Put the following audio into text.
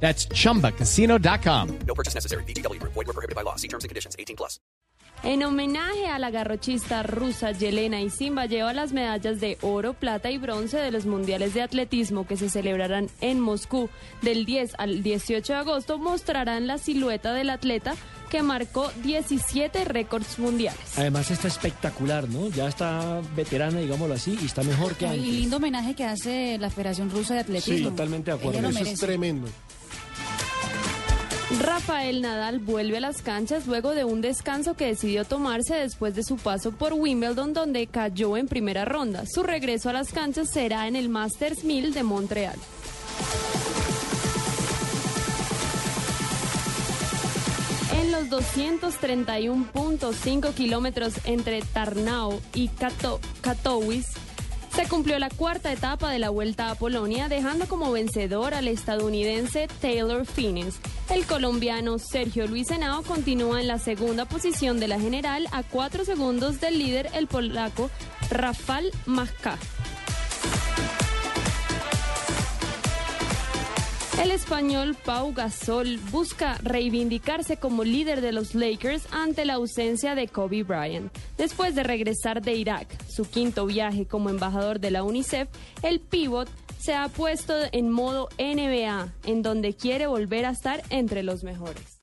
That's chumbacasino.com. No purchase necessary. BGW. Void were prohibited by law. See terms and conditions. 18 plus. En homenaje a la garrochista rusa Yelena Isimba lleva las medallas de oro, plata y bronce de los mundiales de atletismo que se celebrarán en Moscú del 10 al 18 de agosto. Mostrarán la silueta del atleta que marcó 17 récords mundiales. Además está espectacular, ¿no? Ya está veterana, digámoslo así, y está mejor que Y antes. lindo homenaje que hace la Federación Rusa de Atletismo. Sí, totalmente de acuerdo. Eso es. Tremendo. Rafael Nadal vuelve a las canchas luego de un descanso que decidió tomarse después de su paso por Wimbledon donde cayó en primera ronda. Su regreso a las canchas será en el Masters 1000 de Montreal. En los 231.5 kilómetros entre Tarnao y Kato- Katowice, se cumplió la cuarta etapa de la Vuelta a Polonia, dejando como vencedor al estadounidense Taylor Phineas. El colombiano Sergio Luis Henao continúa en la segunda posición de la general a cuatro segundos del líder, el polaco Rafal Majka. El español Pau Gasol busca reivindicarse como líder de los Lakers ante la ausencia de Kobe Bryant. Después de regresar de Irak, su quinto viaje como embajador de la UNICEF, el pivot se ha puesto en modo NBA, en donde quiere volver a estar entre los mejores.